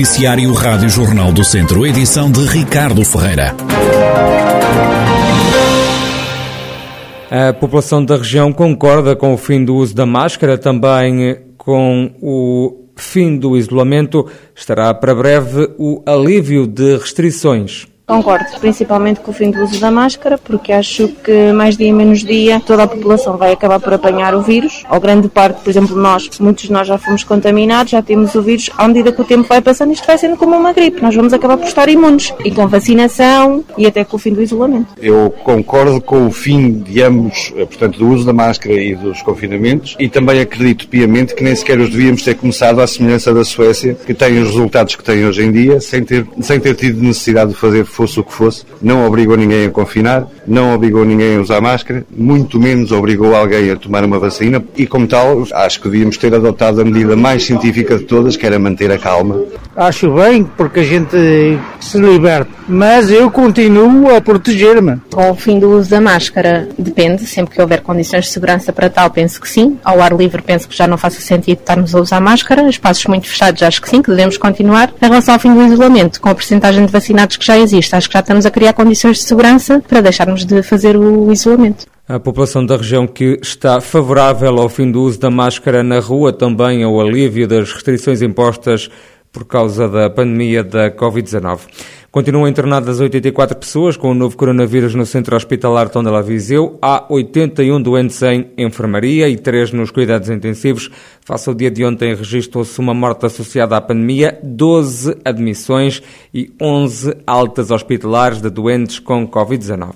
Noticiário Rádio Jornal do Centro, edição de Ricardo Ferreira. A população da região concorda com o fim do uso da máscara, também com o fim do isolamento. Estará para breve o alívio de restrições. Concordo, principalmente com o fim do uso da máscara, porque acho que mais dia menos dia toda a população vai acabar por apanhar o vírus. Ou grande parte, por exemplo, nós, muitos de nós já fomos contaminados, já temos o vírus. À medida que o tempo vai passando, isto vai sendo como uma gripe. Nós vamos acabar por estar imunes. E com vacinação e até com o fim do isolamento. Eu concordo com o fim de ambos, eh, portanto, do uso da máscara e dos confinamentos. E também acredito piamente que nem sequer os devíamos ter começado à semelhança da Suécia, que tem os resultados que tem hoje em dia, sem ter, sem ter tido necessidade de fazer fosse o que fosse, não obrigou ninguém a confinar, não obrigou ninguém a usar máscara, muito menos obrigou alguém a tomar uma vacina e, como tal, acho que devíamos ter adotado a medida mais científica de todas, que era manter a calma. Acho bem, porque a gente se liberta, mas eu continuo a proteger-me. Com o fim do uso da máscara, depende, sempre que houver condições de segurança para tal, penso que sim. Ao ar livre, penso que já não faça sentido estarmos a usar máscara. Espaços muito fechados, acho que sim, que devemos continuar. Em relação ao fim do isolamento, com a porcentagem de vacinados que já existe, acho que já estamos a criar condições de segurança para deixarmos de fazer o isolamento. A população da região que está favorável ao fim do uso da máscara na rua, também ao alívio das restrições impostas por causa da pandemia da Covid-19. Continuam internadas 84 pessoas com o novo coronavírus no centro hospitalar Tondela Viseu. Há 81 doentes em enfermaria e 3 nos cuidados intensivos. Face ao dia de ontem, registrou-se uma morte associada à pandemia, 12 admissões e 11 altas hospitalares de doentes com Covid-19.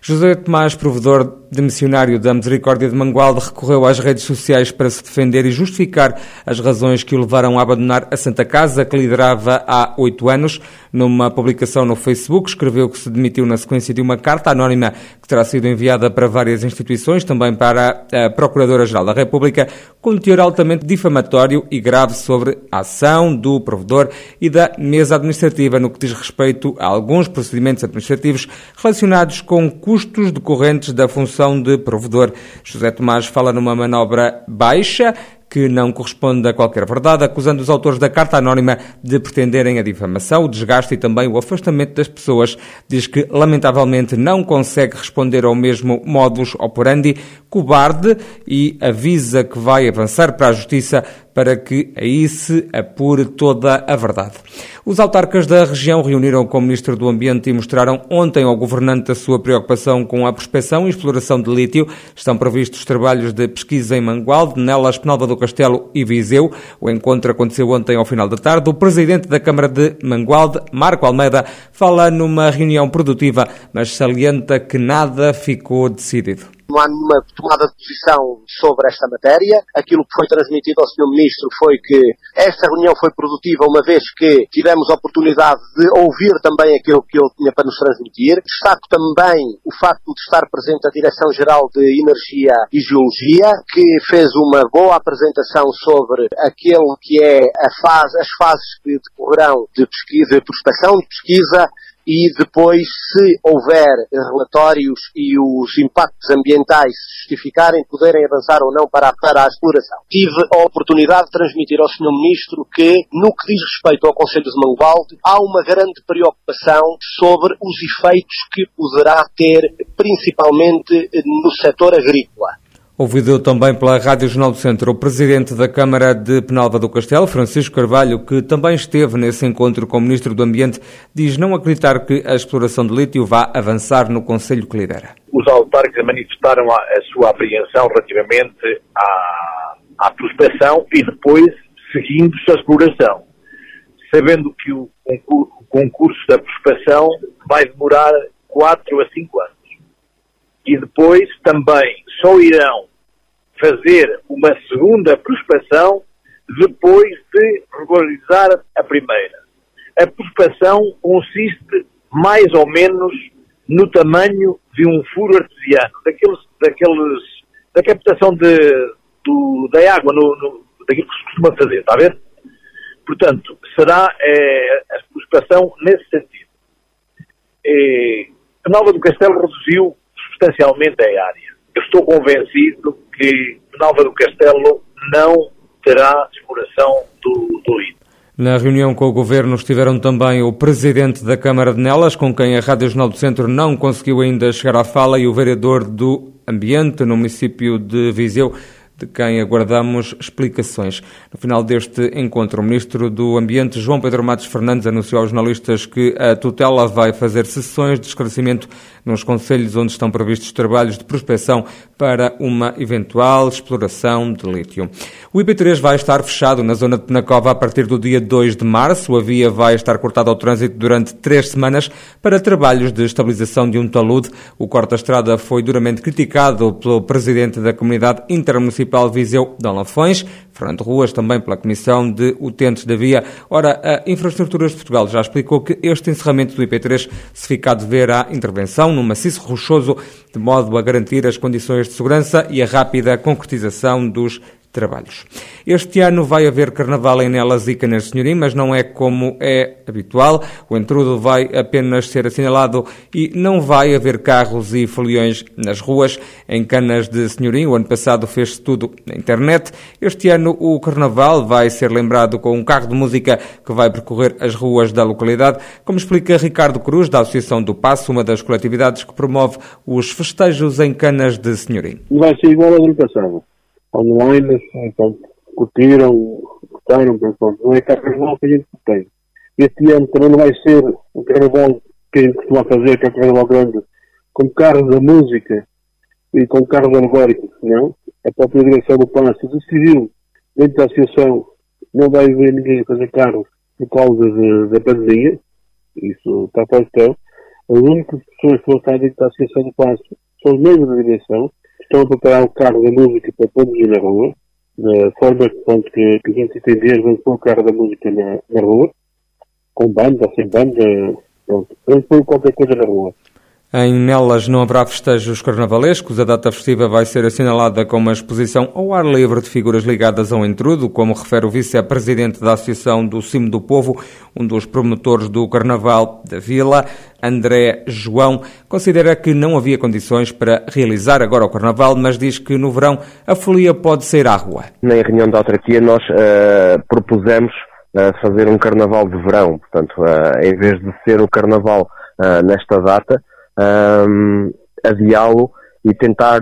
José Tomás, provedor de missionário da Misericórdia de Mangualde, recorreu às redes sociais para se defender e justificar as razões que o levaram a abandonar a Santa Casa, que liderava há oito anos. Numa publicação no Facebook, escreveu que se demitiu na sequência de uma carta anónima que terá sido enviada para várias instituições, também para a Procuradora-Geral da República, com teor altamente difamatório e grave sobre a ação do provedor e da mesa administrativa no que diz respeito a alguns procedimentos administrativos relacionados com custos decorrentes da função de provedor. José Tomás fala numa manobra baixa que não corresponde a qualquer verdade, acusando os autores da carta anónima de pretenderem a difamação, o desgaste e também o afastamento das pessoas. Diz que, lamentavelmente, não consegue responder ao mesmo modus operandi, cobarde, e avisa que vai avançar para a justiça para que aí se apure toda a verdade. Os autarcas da região reuniram com o Ministro do Ambiente e mostraram ontem ao governante a sua preocupação com a prospecção e exploração de lítio. Estão previstos trabalhos de pesquisa em Mangualde, Nelas, Penalva do Castelo e Viseu. O encontro aconteceu ontem ao final da tarde. O presidente da Câmara de Mangualde, Marco Almeida, fala numa reunião produtiva, mas salienta que nada ficou decidido não há nenhuma tomada de posição sobre esta matéria. Aquilo que foi transmitido ao Sr. Ministro foi que esta reunião foi produtiva uma vez que tivemos a oportunidade de ouvir também aquilo que ele tinha para nos transmitir. Destaco também o facto de estar presente a Direção-Geral de Energia e Geologia, que fez uma boa apresentação sobre aquilo que é fase, as fases que decorrerão de pesquisa, de prospecção, de pesquisa, e depois, se houver relatórios e os impactos ambientais se justificarem, poderem avançar ou não para, para a exploração. Tive a oportunidade de transmitir ao Sr. Ministro que, no que diz respeito ao Conselho de Mangualde, há uma grande preocupação sobre os efeitos que poderá ter, principalmente no setor agrícola. Ouvido também pela Rádio Jornal do Centro o presidente da Câmara de Penalva do Castelo, Francisco Carvalho, que também esteve nesse encontro com o Ministro do Ambiente, diz não acreditar que a exploração de lítio vá avançar no Conselho que lidera. Os autarcas manifestaram a, a sua apreensão relativamente à, à prospecção e depois seguindo-se a exploração, sabendo que o concurso, o concurso da prospecção vai demorar 4 a 5 anos e depois também só irão fazer uma segunda prospeção depois de regularizar a primeira. A prospeção consiste mais ou menos no tamanho de um furo artesiano, daqueles, daqueles, da captação de, do, da água, no, no, daquilo que se costuma fazer, está a ver? Portanto, será é, a prospeção nesse sentido. A Nova do Castelo reduziu substancialmente a área. Eu estou convencido que Nova do Castelo não terá exploração do, do lítio. Na reunião com o Governo estiveram também o Presidente da Câmara de Nelas, com quem a Rádio Jornal do Centro não conseguiu ainda chegar à fala, e o Vereador do Ambiente no município de Viseu, de quem aguardamos explicações. No final deste encontro, o Ministro do Ambiente, João Pedro Matos Fernandes, anunciou aos jornalistas que a tutela vai fazer sessões de esclarecimento nos conselhos onde estão previstos trabalhos de prospecção para uma eventual exploração de lítio. O IP3 vai estar fechado na zona de Penacova a partir do dia 2 de março. A via vai estar cortada ao trânsito durante três semanas para trabalhos de estabilização de um talude. O corta-estrada foi duramente criticado pelo presidente da Comunidade Intermunicipal Viseu, Dom Lafões, Fernando Ruas, também pela Comissão de Utentes da Via. Ora, a Infraestruturas de Portugal já explicou que este encerramento do IP3 se fica a dever à intervenção no maciço rochoso, de modo a garantir as condições de segurança e a rápida concretização dos trabalhos. Este ano vai haver carnaval em Nelas e Canas Senhorim, mas não é como é habitual. O entrudo vai apenas ser assinalado e não vai haver carros e foliões nas ruas. Em Canas de Senhorim, o ano passado fez-se tudo na internet. Este ano o carnaval vai ser lembrado com um carro de música que vai percorrer as ruas da localidade, como explica Ricardo Cruz, da Associação do Passo, uma das coletividades que promove os festejos em Canas de Senhorim. Vai ser igual ao ano passado online, então, curtiram, gostaram, pronto, não é carnaval que a gente tem. Este ano também não vai ser um carnaval que a gente costuma fazer, que é um carnaval grande, com carros da música e com carros alegóricos, não. A própria direção do Palácio decidiu, dentro da associação, não vai ver ninguém fazer carros por causa da pandemia, isso está o questão. As únicas pessoas que vão estar dentro da associação do Palácio são os membros da direção, estão a preparar o carro da música para produzir na rua, da forma pronto, que, que a gente entender, vamos pôr o carro da música na, na rua, com banda, sem banda, pronto, vamos pôr qualquer coisa na rua. Em Nelas não haverá festejos carnavalescos. A data festiva vai ser assinalada com uma exposição ao ar livre de figuras ligadas ao intrudo, como refere o vice-presidente da Associação do Cimo do Povo, um dos promotores do Carnaval da Vila, André João. Considera que não havia condições para realizar agora o Carnaval, mas diz que no verão a folia pode sair à rua. Na reunião da autarquia nós uh, propusemos uh, fazer um Carnaval de verão. Portanto, uh, em vez de ser o Carnaval nesta data, um, adiá-lo e tentar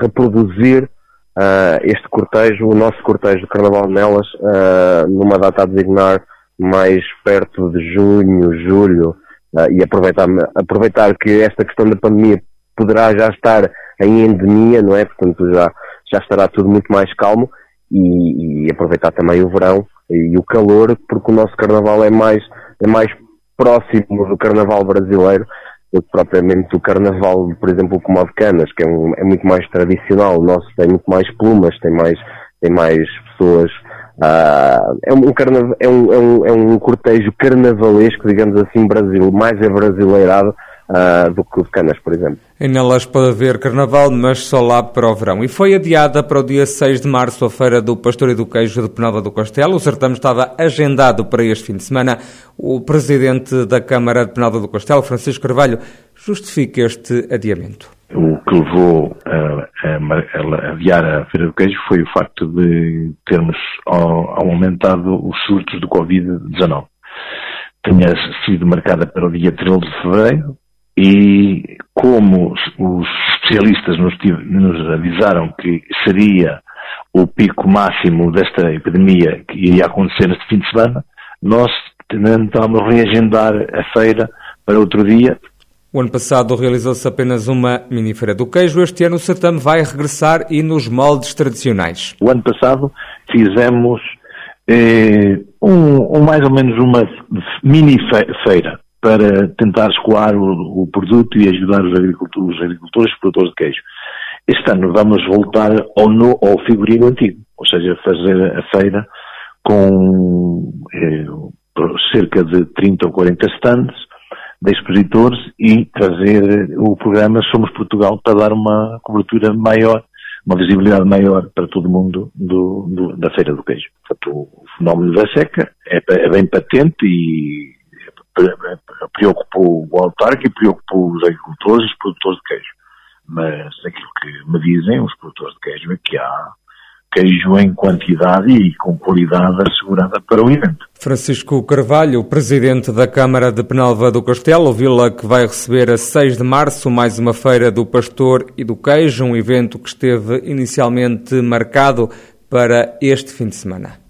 reproduzir uh, este cortejo, o nosso cortejo de Carnaval de Nelas, uh, numa data a designar mais perto de junho, julho, uh, e aproveitar, aproveitar que esta questão da pandemia poderá já estar em endemia, não é? Portanto, já, já estará tudo muito mais calmo e, e aproveitar também o verão e o calor, porque o nosso carnaval é mais, é mais próximo do carnaval brasileiro do que propriamente o carnaval, por exemplo, como a de Canas, que é, um, é muito mais tradicional. O nosso tem muito mais plumas, tem mais, tem mais pessoas. Uh, é, um carna, é, um, é, um, é um cortejo carnavalesco, digamos assim, Brasil, mais abrasileirado uh, do que o de Canas, por exemplo. Em Nelas pode haver carnaval, mas só lá para o verão. E foi adiada para o dia 6 de março a Feira do Pastor e do Queijo de Penalva do Castelo. O certame estava agendado para este fim de semana. O presidente da Câmara de Penalva do Castelo, Francisco Carvalho, justifica este adiamento. O que levou a, a, a adiar a Feira do Queijo foi o facto de termos aumentado os surtos do Covid-19. Tinha sido marcada para o dia 13 de fevereiro, e como os especialistas nos, nos avisaram que seria o pico máximo desta epidemia que iria acontecer neste fim de semana, nós tentámos reagendar a feira para outro dia. O ano passado realizou-se apenas uma mini-feira do queijo. Este ano o certame vai regressar e nos moldes tradicionais. O ano passado fizemos eh, um, um, mais ou menos uma mini-feira para tentar escoar o, o produto e ajudar os agricultores, os agricultores e produtores de queijo. Este ano vamos voltar ao, no, ao figurino antigo, ou seja, fazer a feira com eh, cerca de 30 ou 40 stands de expositores e trazer o programa Somos Portugal para dar uma cobertura maior, uma visibilidade maior para todo mundo do, do, da Feira do Queijo. Portanto, o fenómeno da seca é, é bem patente e preocupou o autarca e preocupou os agricultores e os produtores de queijo. Mas aquilo que me dizem os produtores de queijo é que há, queijo em quantidade e com qualidade assegurada para o evento. Francisco Carvalho, presidente da Câmara de Penalva do Castelo, vila que vai receber a 6 de março mais uma feira do pastor e do queijo, um evento que esteve inicialmente marcado para este fim de semana.